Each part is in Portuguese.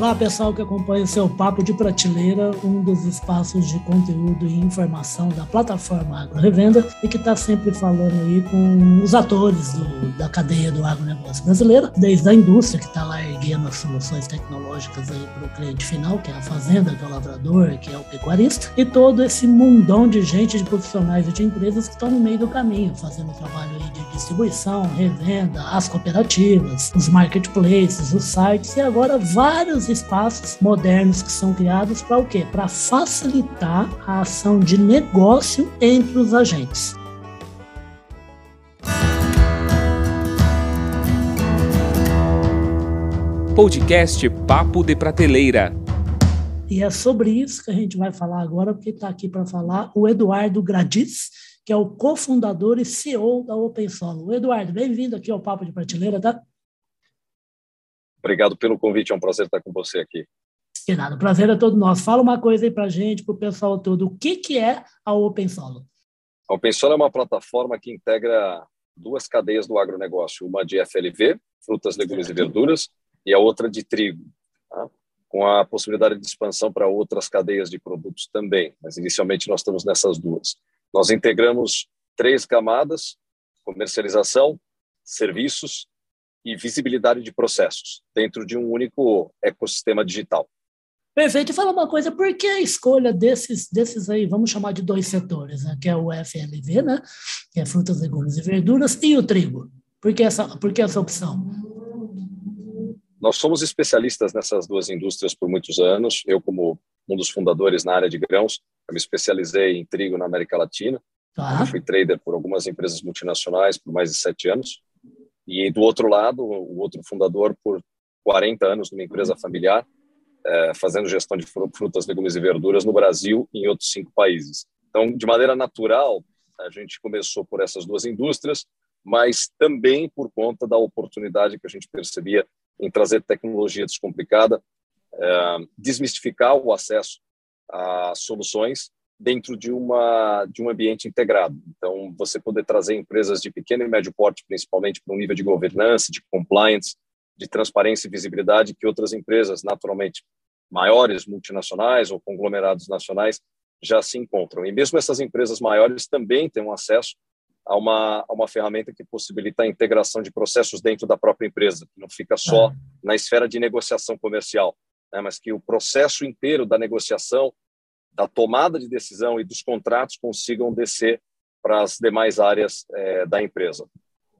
Olá, pessoal que acompanha o seu Papo de Prateleira, um dos espaços de conteúdo e informação da plataforma Agro Revenda e que está sempre falando aí com os atores do, da cadeia do agronegócio brasileiro, desde a indústria que está lá erguendo as soluções tecnológicas aí para o cliente final, que é a fazenda, que é o lavrador, que é o pecuarista, e todo esse mundão de gente, de profissionais e de empresas que estão no meio do caminho, fazendo trabalho aí de distribuição, revenda, as cooperativas, os marketplaces, os sites e agora vários espaços modernos que são criados para o quê? Para facilitar a ação de negócio entre os agentes. Podcast Papo de Prateleira. E é sobre isso que a gente vai falar agora, porque está aqui para falar o Eduardo Gradis, que é o cofundador e CEO da OpenSolo. Eduardo, bem-vindo aqui ao Papo de Prateleira, tá? Obrigado pelo convite, é um prazer estar com você aqui. De nada, o prazer é todo nosso. Fala uma coisa aí para gente, para o pessoal todo. O que, que é a OpenSolo? A OpenSolo é uma plataforma que integra duas cadeias do agronegócio, uma de FLV, frutas, legumes e verduras, e a outra de trigo, tá? com a possibilidade de expansão para outras cadeias de produtos também, mas inicialmente nós estamos nessas duas. Nós integramos três camadas: comercialização, serviços e visibilidade de processos dentro de um único ecossistema digital. Perfeito. E fala uma coisa, por que a escolha desses, desses aí, vamos chamar de dois setores, né? que é o FLV, né? que é frutas, legumes e verduras, e o trigo? Por que essa, por que essa opção? Nós somos especialistas nessas duas indústrias por muitos anos. Eu, como um dos fundadores na área de grãos, eu me especializei em trigo na América Latina. Tá. fui trader por algumas empresas multinacionais por mais de sete anos. E do outro lado, o outro fundador por 40 anos numa empresa familiar, é, fazendo gestão de frutas, legumes e verduras no Brasil e em outros cinco países. Então, de maneira natural, a gente começou por essas duas indústrias, mas também por conta da oportunidade que a gente percebia em trazer tecnologia descomplicada, é, desmistificar o acesso a soluções dentro de uma de um ambiente integrado. Então, você poder trazer empresas de pequeno e médio porte, principalmente para um nível de governança, de compliance, de transparência e visibilidade que outras empresas, naturalmente maiores, multinacionais ou conglomerados nacionais, já se encontram. E mesmo essas empresas maiores também têm acesso a uma, a uma ferramenta que possibilita a integração de processos dentro da própria empresa, que não fica só é. na esfera de negociação comercial, né, mas que o processo inteiro da negociação, da tomada de decisão e dos contratos consigam descer para as demais áreas é, da empresa.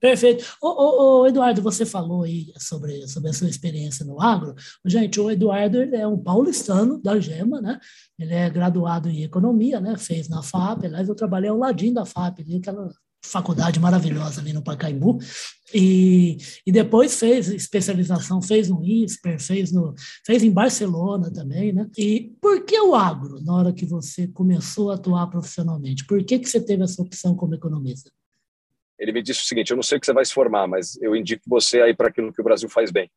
Perfeito. Ô, ô, ô, Eduardo, você falou aí sobre, sobre a sua experiência no agro. Gente, o Eduardo é um paulistano da Gema, né? Ele é graduado em economia, né? Fez na FAP. Aliás, eu trabalhei ao ladinho da FAP, ali, aquela faculdade maravilhosa ali no Pacaembu, e, e depois fez especialização, fez no ISPER, fez, no, fez em Barcelona também, né? E por que o agro, na hora que você começou a atuar profissionalmente? Por que, que você teve essa opção como economista? Ele me disse o seguinte, eu não sei que você vai se formar, mas eu indico você aí para aquilo que o Brasil faz bem.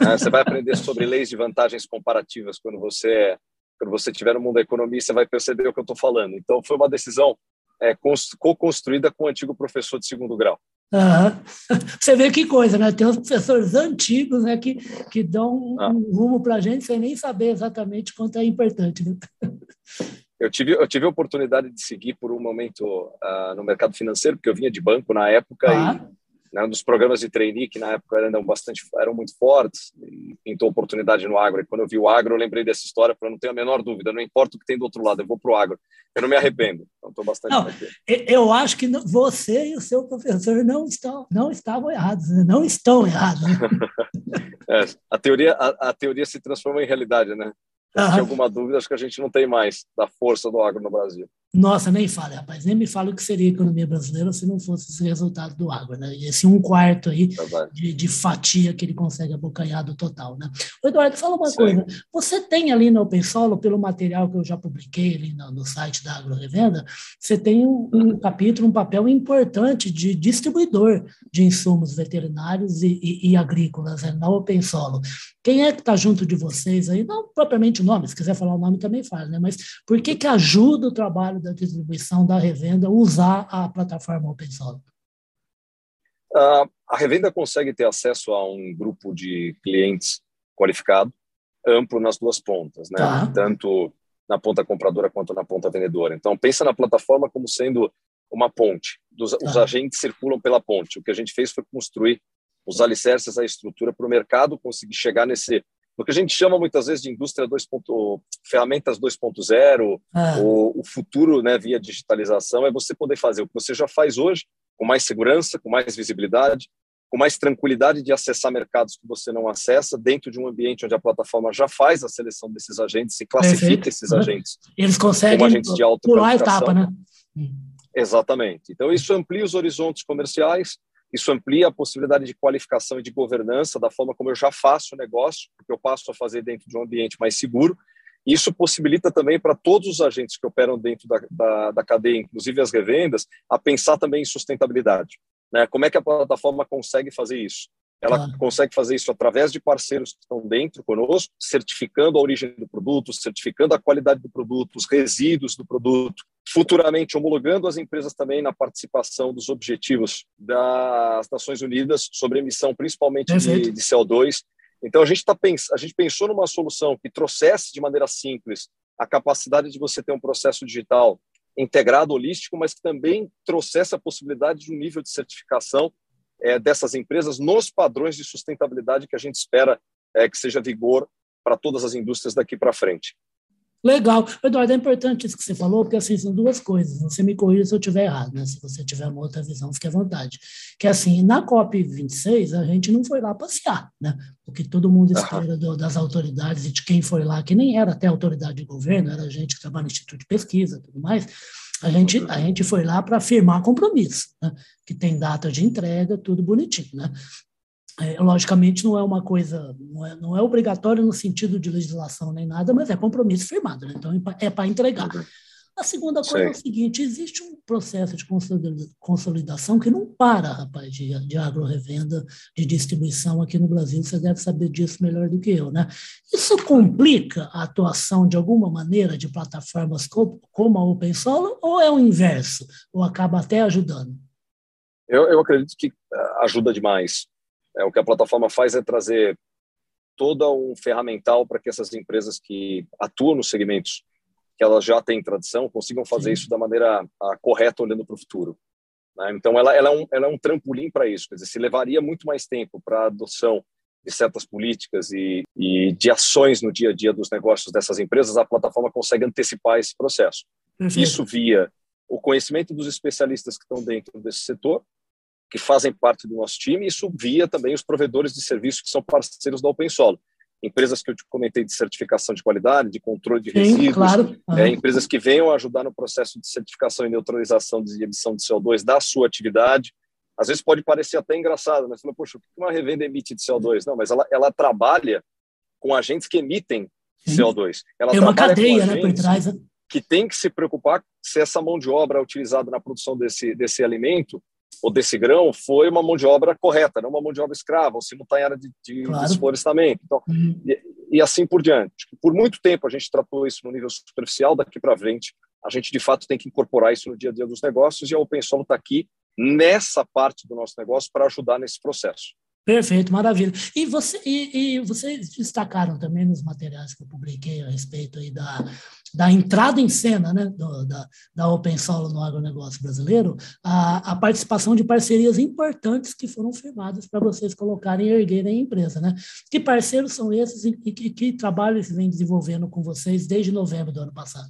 Né? Você vai aprender sobre leis de vantagens comparativas quando você quando você estiver no mundo da economia, você vai perceber o que eu estou falando. Então, foi uma decisão é, co-construída com o antigo professor de segundo grau. Uhum. Você vê que coisa, né? Tem uns professores antigos né, que, que dão um, ah. um rumo para a gente sem nem saber exatamente quanto é importante. Né? Eu tive, eu tive a oportunidade de seguir por um momento uh, no mercado financeiro, porque eu vinha de banco na época ah. e né, dos programas de trainee que na época eram bastante eram muito fortes pintou oportunidade no agro e quando eu vi o agro eu lembrei dessa história para não ter a menor dúvida não importa o que tem do outro lado eu vou para o agro eu não me arrependo então estou bastante não, eu acho que você e o seu professor não estão não estavam errados né? não estão errados é, a teoria a, a teoria se transforma em realidade né se uhum. alguma dúvida, acho que a gente não tem mais da força do agro no Brasil. Nossa, nem fale, rapaz, nem me fala o que seria a economia brasileira se não fosse esse resultado do agro, né? Esse um quarto aí de, de, fatia que ele consegue abocanhar do total, né? O Eduardo, fala uma Sim. coisa, você tem ali no OpenSolo, pelo material que eu já publiquei ali no, no site da Agro Revenda, você tem um, um, capítulo, um papel importante de distribuidor de insumos veterinários e, e, e agrícolas né, na OpenSolo. Quem é que está junto de vocês aí? Não propriamente o nome, se quiser falar o nome também fala, né? Mas por que que ajuda o trabalho da distribuição, da revenda, usar a plataforma OpenSolo? Uh, a revenda consegue ter acesso a um grupo de clientes qualificado, amplo nas duas pontas, né? Tá. Tanto na ponta compradora quanto na ponta vendedora. Então, pensa na plataforma como sendo uma ponte. Dos, Os tá. agentes circulam pela ponte. O que a gente fez foi construir os alicerces, a estrutura para o mercado conseguir chegar nesse o que a gente chama muitas vezes de indústria 2. ferramentas 2.0, ah. o, o futuro, né, via digitalização é você poder fazer o que você já faz hoje com mais segurança, com mais visibilidade, com mais tranquilidade de acessar mercados que você não acessa, dentro de um ambiente onde a plataforma já faz a seleção desses agentes e classifica Perfeito. esses agentes. Eles conseguem agentes de alta pular a etapa, né? Exatamente. Então, isso amplia os horizontes comerciais, isso amplia a possibilidade de qualificação e de governança da forma como eu já faço o negócio, porque eu passo a fazer dentro de um ambiente mais seguro. Isso possibilita também para todos os agentes que operam dentro da, da, da cadeia, inclusive as revendas, a pensar também em sustentabilidade. Né? Como é que a plataforma consegue fazer isso? Ela ah. consegue fazer isso através de parceiros que estão dentro conosco, certificando a origem do produto, certificando a qualidade do produto, os resíduos do produto, futuramente homologando as empresas também na participação dos objetivos das Nações Unidas sobre emissão, principalmente de, de, CO2. Então a gente tá pens a gente pensou numa solução que trouxesse de maneira simples a capacidade de você ter um processo digital integrado, holístico, mas que também trouxesse a possibilidade de um nível de certificação é, dessas empresas nos padrões de sustentabilidade que a gente espera é, que seja vigor para todas as indústrias daqui para frente. Legal. Eduardo, é importante isso que você falou, porque assim, são duas coisas. Você me corrija se eu estiver errado, né? Se você tiver uma outra visão, fique à vontade. Que assim, na COP26, a gente não foi lá passear, né? O que todo mundo espera do, das autoridades e de quem foi lá, que nem era até autoridade de governo, era gente que trabalha no Instituto de Pesquisa e tudo mais. A gente, a gente foi lá para firmar compromisso, né? que tem data de entrega, tudo bonitinho. Né? É, logicamente não é uma coisa, não é, não é obrigatório no sentido de legislação nem nada, mas é compromisso firmado, né? então é para entregar. Uhum. A segunda coisa Sim. é o seguinte: existe um processo de consolidação que não para, rapaz, de, de agro-revenda, de distribuição aqui no Brasil. Você deve saber disso melhor do que eu, né? Isso complica a atuação de alguma maneira de plataformas como a Open Solo ou é o inverso? Ou acaba até ajudando? Eu, eu acredito que eh, ajuda demais. É, o que a plataforma faz é trazer todo um ferramental para que essas empresas que atuam nos segmentos que elas já têm tradição consigam fazer Sim. isso da maneira a, correta, olhando para o futuro. Né? Então, ela, ela, é um, ela é um trampolim para isso. Quer dizer, se levaria muito mais tempo para a adoção de certas políticas e, e, de ações no dia a dia dos negócios dessas empresas, a plataforma consegue antecipar esse processo. Uhum. Isso via o conhecimento dos especialistas que estão dentro desse setor que fazem parte do nosso time, e isso via também os provedores de serviços que são parceiros da OpenSolo. Empresas que eu te comentei de certificação de qualidade, de controle de Sim, resíduos, claro. é, empresas que venham ajudar no processo de certificação e neutralização de emissão de CO2 da sua atividade. Às vezes pode parecer até engraçado, mas fala, poxa, o que uma revenda emite de CO2? Não, mas ela, ela trabalha com agentes que emitem Sim. CO2. Ela é uma cadeia né, por trás. Né? Que tem que se preocupar se essa mão de obra utilizada na produção desse, desse alimento ou desse grão foi uma mão de obra correta, não uma mão de obra escrava, ou simultânea de, de claro. desflorestamento. Então, uhum. e, e, assim por diante. Por muito tempo a gente tratou isso no nível superficial, daqui para frente a gente de fato tem que incorporar isso no dia a dia dos negócios e a OpenSolo está aqui nessa parte do nosso negócio para ajudar nesse processo. Perfeito, maravilha. E, você, e, e, vocês destacaram também nos materiais que eu publiquei a respeito aí da, da entrada em cena né, do, da, da Open Solo no agronegócio brasileiro, a, a participação de parcerias importantes que foram firmadas para vocês colocarem e erguerem a empresa. Né? Que parceiros são esses e, e que, que trabalho vêm desenvolvendo com vocês desde novembro do ano passado?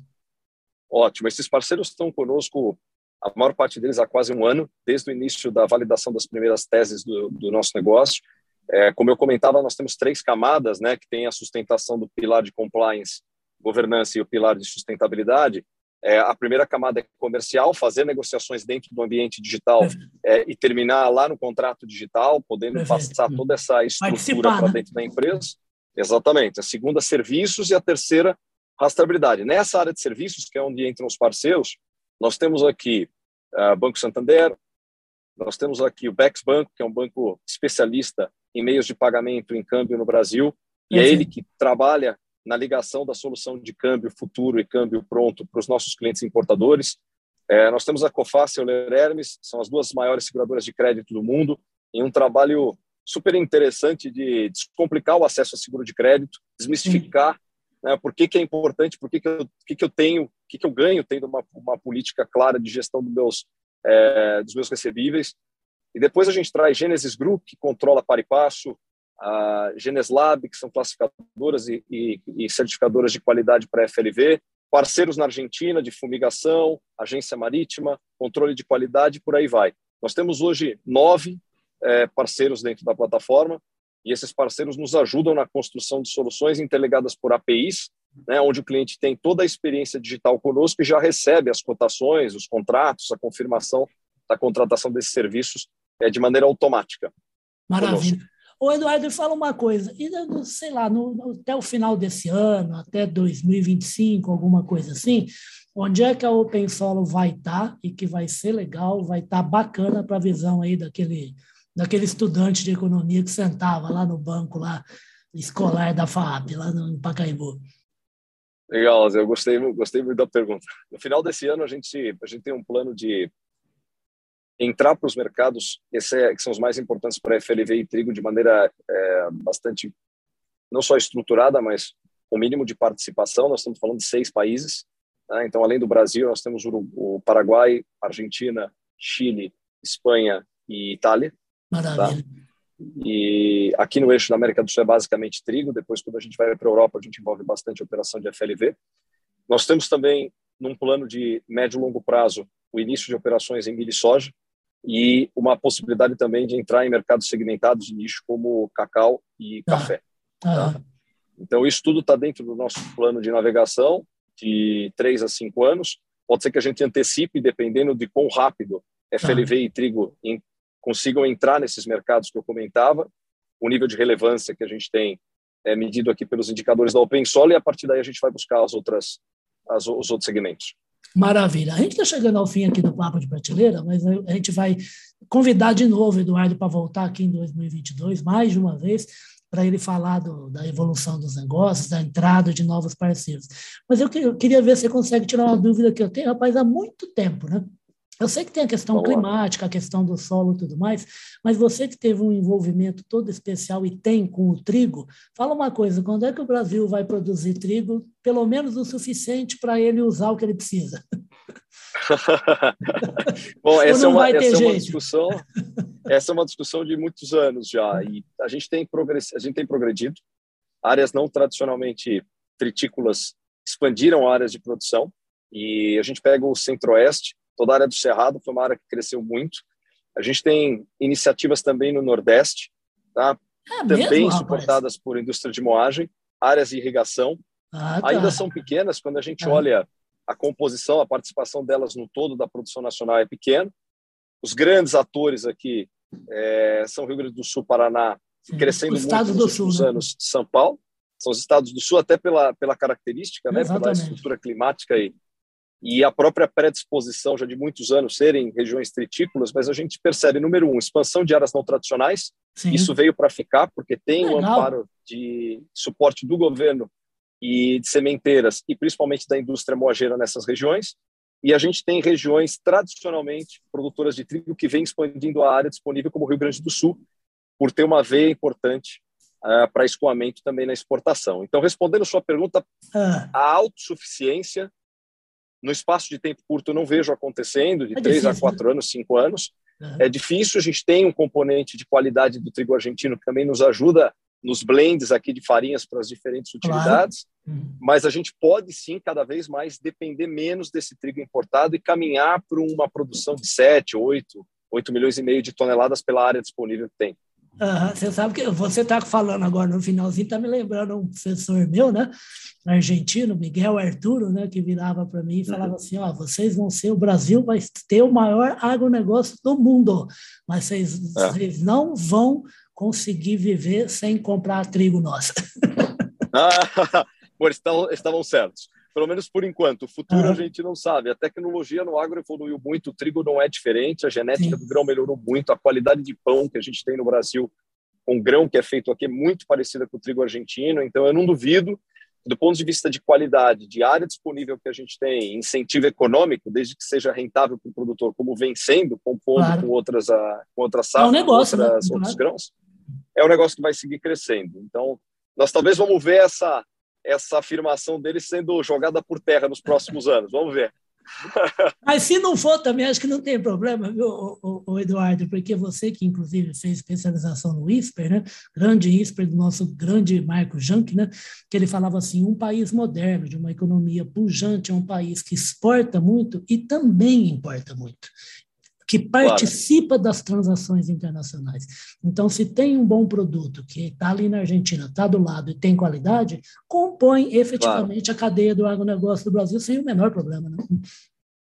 Ótimo, esses parceiros estão conosco a maior parte deles há quase um ano, desde o início da validação das primeiras teses do, do nosso negócio. É, como eu comentava, nós temos três camadas, né, que tem a sustentação do pilar de compliance, governança e o pilar de sustentabilidade. É, a primeira camada é comercial, fazer negociações dentro do ambiente digital é, e terminar lá no contrato digital, podendo Perfeito. passar toda essa estrutura para né? dentro da empresa. Exatamente. A segunda, serviços e a terceira, rastreabilidade. Nessa área de serviços, que é onde entram os parceiros, nós temos aqui uh, Banco Santander, nós temos aqui o Bex Banco, que é um banco especialista em meios de pagamento em câmbio no Brasil, e é ele que trabalha na ligação da solução de câmbio futuro e câmbio pronto para os nossos clientes importadores. É, nós temos a Coface e a Euler Hermes, são as duas maiores seguradoras de crédito do mundo, em um trabalho super interessante de descomplicar o acesso a seguro de crédito, desmistificar né, por que, que é importante, por que, que, eu, que, que eu tenho, o que, que eu ganho tendo uma, uma política clara de gestão dos meus, é, dos meus recebíveis. E depois a gente traz Genesis Group, que controla para e passo, a Geneslab, que são classificadoras e, e, e certificadoras de qualidade para FLV, parceiros na Argentina de fumigação, agência marítima, controle de qualidade, por aí vai. Nós temos hoje nove é, parceiros dentro da plataforma e esses parceiros nos ajudam na construção de soluções interligadas por APIs, né, onde o cliente tem toda a experiência digital conosco e já recebe as cotações, os contratos, a confirmação da contratação desses serviços é, de maneira automática. Maravilha. Conosco. Ô, Eduardo, fala uma coisa, e, sei lá, no, até o final desse ano, até 2025, alguma coisa assim, onde é que a Open Solo vai estar tá, e que vai ser legal, vai estar tá bacana para a visão aí daquele, daquele estudante de economia que sentava lá no banco lá escolar da FAP, lá no Pacaembu. Legal, eu gostei, gostei muito da pergunta. No final desse ano, a gente, a gente tem um plano de entrar para os mercados esse que são os mais importantes para FLV e trigo de maneira é, bastante não só estruturada, mas com mínimo de participação. Nós estamos falando de seis países. Né? Então, além do Brasil, nós temos o, Paraguai, Argentina, Chile, Espanha e Itália. Maravilha. Tá? E aqui no eixo da América do Sul é basicamente trigo. Depois, quando a gente vai para a Europa, a gente envolve bastante operação de FLV. Nós temos também, num plano de médio e longo prazo, o início de operações em milho e soja e uma possibilidade também de entrar em mercados segmentados de nicho como cacau e ah, café. Ah. Tá? Então, isso tudo está dentro do nosso plano de navegação de três a cinco anos. Pode ser que a gente antecipe, dependendo de quão rápido FLV ah. e trigo consigam entrar nesses mercados que eu comentava, o nível de relevância que a gente tem é medido aqui pelos indicadores da OpenSol e a partir daí a gente vai buscar as outras, as, os outros segmentos. Maravilha. A gente está chegando ao fim aqui do Papo de Prateleira, mas a gente vai convidar de novo o Eduardo para voltar aqui em 2022, mais de uma vez, para ele falar do, da evolução dos negócios, da entrada de novos parceiros. Mas eu, eu queria ver se você consegue tirar uma dúvida que eu tenho, rapaz, há muito tempo, né? Eu sei que tem a questão Olá. climática, a questão do solo e tudo mais, mas você que teve um envolvimento todo especial e tem com o trigo, fala uma coisa: quando é que o Brasil vai produzir trigo, pelo menos o suficiente para ele usar o que ele precisa? Bom, essa, é uma, essa é uma, discussão. Essa é uma discussão de muitos anos já e a gente tem progress, a gente tem progredido. Áreas não tradicionalmente tritícolas expandiram áreas de produção e a gente pega o Centro-Oeste toda a área do Cerrado foi uma área que cresceu muito. A gente tem iniciativas também no Nordeste, tá? É também mesmo, suportadas por indústria de moagem, áreas de irrigação. Ah, tá. Ainda são pequenas, quando a gente ah. olha a composição, a participação delas no todo da produção nacional é pequena. Os grandes atores aqui é, são Rio Grande do Sul, Paraná, Sim. crescendo muito nos últimos Sul, né? anos, São Paulo. São os estados do Sul, até pela, pela característica, né, pela estrutura climática e, e a própria predisposição já de muitos anos serem regiões tritícolas, mas a gente percebe, número um, expansão de áreas não tradicionais, Sim. isso veio para ficar, porque tem o um amparo de suporte do governo e de sementeiras, e principalmente da indústria moageira nessas regiões, e a gente tem regiões tradicionalmente produtoras de trigo que vem expandindo a área disponível, como o Rio Grande do Sul, por ter uma veia importante uh, para escoamento também na exportação. Então, respondendo a sua pergunta, ah. a autossuficiência no espaço de tempo curto eu não vejo acontecendo, de é três a quatro né? anos, cinco anos. Uhum. É difícil, a gente tem um componente de qualidade do trigo argentino que também nos ajuda nos blends aqui de farinhas para as diferentes utilidades, claro. uhum. mas a gente pode sim cada vez mais depender menos desse trigo importado e caminhar para uma produção de 7, 8, 8 milhões e meio de toneladas pela área disponível que tem. Uhum, você sabe que você está falando agora no finalzinho, está me lembrando um professor meu, né, argentino, Miguel Arturo, né, que virava para mim e falava uhum. assim: ó, vocês vão ser, o Brasil vai ter o maior agronegócio do mundo, mas vocês, é. vocês não vão conseguir viver sem comprar trigo nosso. ah, estavam, estavam certos pelo menos por enquanto. O futuro uhum. a gente não sabe. A tecnologia no agro evoluiu muito, o trigo não é diferente, a genética Sim. do grão melhorou muito, a qualidade de pão que a gente tem no Brasil com grão que é feito aqui é muito parecida com o trigo argentino, então eu não duvido, do ponto de vista de qualidade, de área disponível que a gente tem, incentivo econômico, desde que seja rentável para o produtor, como vem sendo, compondo claro. com outras, com outras safras, é um negócio, né? outras, né? outros grãos, é um negócio que vai seguir crescendo. Então, nós talvez vamos ver essa, essa afirmação dele sendo jogada por terra nos próximos anos. Vamos ver. Mas se não for também, acho que não tem problema, viu, o, o, Eduardo, porque você que inclusive fez especialização no ISPER, né? grande ISPER do nosso grande Marco Jank, né? que ele falava assim, um país moderno, de uma economia pujante, é um país que exporta muito e também importa muito que participa claro. das transações internacionais. Então, se tem um bom produto que está ali na Argentina, está do lado e tem qualidade, compõe efetivamente claro. a cadeia do agronegócio do Brasil sem o menor problema. Né?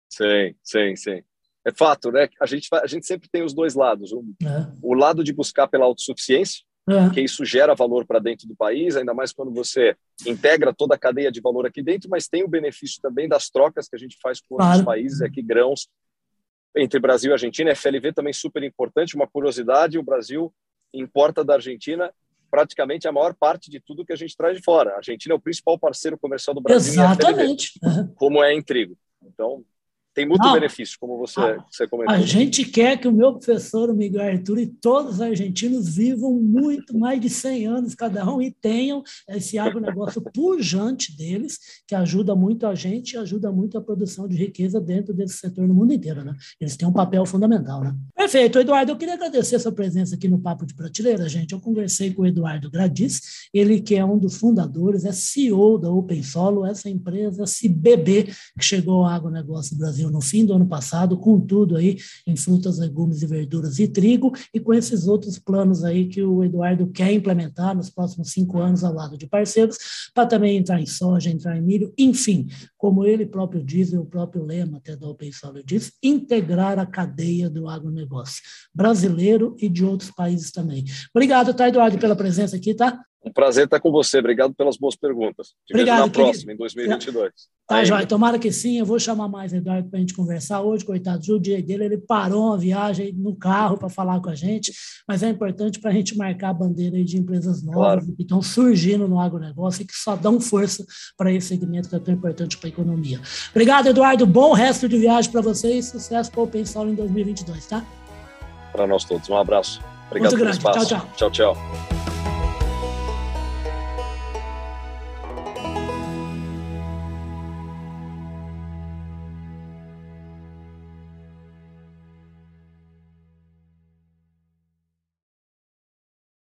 Sim, sim, sim. É fato, né? A gente, a gente sempre tem os dois lados. O, é. o lado de buscar pela autossuficiência, é. que isso gera valor para dentro do país, ainda mais quando você integra toda a cadeia de valor aqui dentro, mas tem o benefício também das trocas que a gente faz com claro. outros países, aqui grãos, entre Brasil e Argentina. FLV também super importante. Uma curiosidade: o Brasil importa da Argentina praticamente a maior parte de tudo que a gente traz de fora. A Argentina é o principal parceiro comercial do Brasil. Exatamente. FLV, como é em trigo. Então, tem muito Não, benefício, como você, a, você comentou. A gente quer que o meu professor, o Miguel Arthur, e todos os argentinos vivam muito mais de 100 anos cada um e tenham esse agronegócio pujante deles, que ajuda muito a gente e ajuda muito a produção de riqueza dentro desse setor no mundo inteiro. Né? Eles têm um papel fundamental. Né? Perfeito. Eduardo, eu queria agradecer a sua presença aqui no Papo de Prateleira, gente. Eu conversei com o Eduardo Gradis, ele que é um dos fundadores, é CEO da Open Solo, essa empresa, esse bebê que chegou ao agronegócio do Brasil no fim do ano passado, com tudo aí em frutas, legumes e verduras e trigo, e com esses outros planos aí que o Eduardo quer implementar nos próximos cinco anos ao lado de parceiros, para também entrar em soja, entrar em milho, enfim, como ele próprio diz, e o próprio lema até da Open Solar diz, integrar a cadeia do agronegócio brasileiro e de outros países também. Obrigado, tá, Eduardo, pela presença aqui, tá? Um prazer estar com você. Obrigado pelas boas perguntas. Te Obrigado, na querido. próxima, em 2022. Tá, Joia. Tomara que sim. Eu vou chamar mais Eduardo para a gente conversar hoje. Coitado, o dia dele, ele parou uma viagem no carro para falar com a gente, mas é importante para a gente marcar a bandeira de empresas novas claro. que estão surgindo no agronegócio e que só dão força para esse segmento que é tão importante para a economia. Obrigado, Eduardo. Bom resto de viagem para vocês. Sucesso para o Open em 2022, tá? Para nós todos. Um abraço. Obrigado Muito grande. Tchau, tchau. Tchau, tchau.